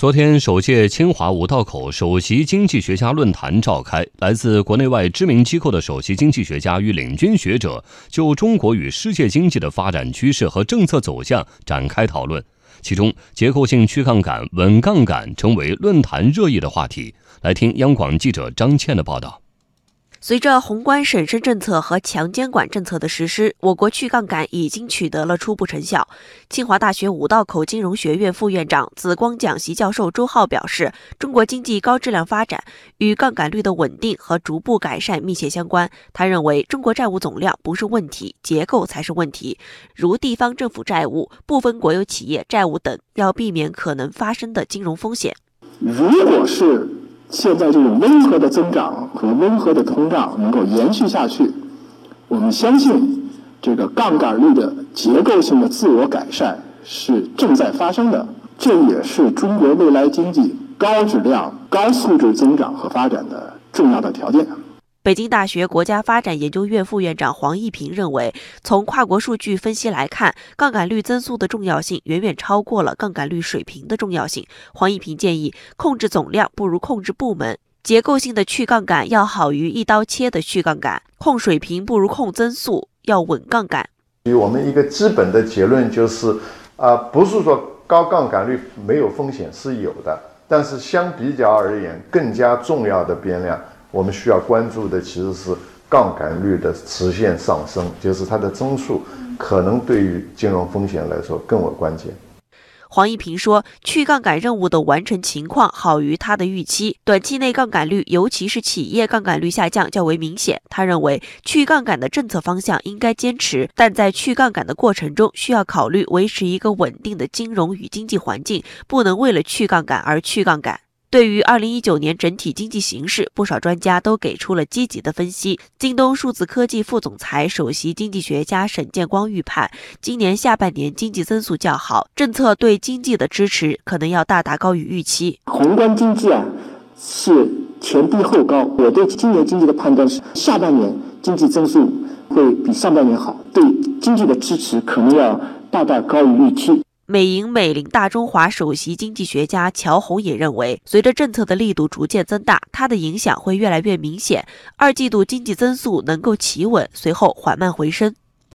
昨天，首届清华五道口首席经济学家论坛召开，来自国内外知名机构的首席经济学家与领军学者就中国与世界经济的发展趋势和政策走向展开讨论。其中，结构性去杠杆、稳杠杆成为论坛热议的话题。来听央广记者张倩的报道。随着宏观审慎政策和强监管政策的实施，我国去杠杆已经取得了初步成效。清华大学五道口金融学院副院长、紫光讲席教授周浩表示，中国经济高质量发展与杠杆率的稳定和逐步改善密切相关。他认为，中国债务总量不是问题，结构才是问题，如地方政府债务、部分国有企业债务等，要避免可能发生的金融风险。如果是现在这种温和的增长和温和的通胀能够延续下去，我们相信这个杠杆率的结构性的自我改善是正在发生的，这也是中国未来经济高质量、高素质增长和发展的重要的条件。北京大学国家发展研究院副院长黄一平认为，从跨国数据分析来看，杠杆率增速的重要性远远超过了杠杆率水平的重要性。黄一平建议，控制总量不如控制部门，结构性的去杠杆要好于一刀切的去杠杆，控水平不如控增速，要稳杠杆。我们一个基本的结论就是，啊，不是说高杠杆率没有风险，是有的，但是相比较而言，更加重要的变量。我们需要关注的其实是杠杆率的直线上升，就是它的增速可能对于金融风险来说更为关键。黄一平说，去杠杆任务的完成情况好于他的预期，短期内杠杆率，尤其是企业杠杆率下降较为明显。他认为，去杠杆的政策方向应该坚持，但在去杠杆的过程中，需要考虑维持一个稳定的金融与经济环境，不能为了去杠杆而去杠杆。对于二零一九年整体经济形势，不少专家都给出了积极的分析。京东数字科技副总裁、首席经济学家沈建光预判，今年下半年经济增速较好，政策对经济的支持可能要大大高于预期。宏观经济啊是前低后高，我对今年经济的判断是，下半年经济增速会比上半年好，对经济的支持可能要大大高于预期。美银美林大中华首席经济学家乔红也认为，随着政策的力度逐渐增大，它的影响会越来越明显。二季度经济增速能够企稳，随后缓慢回升。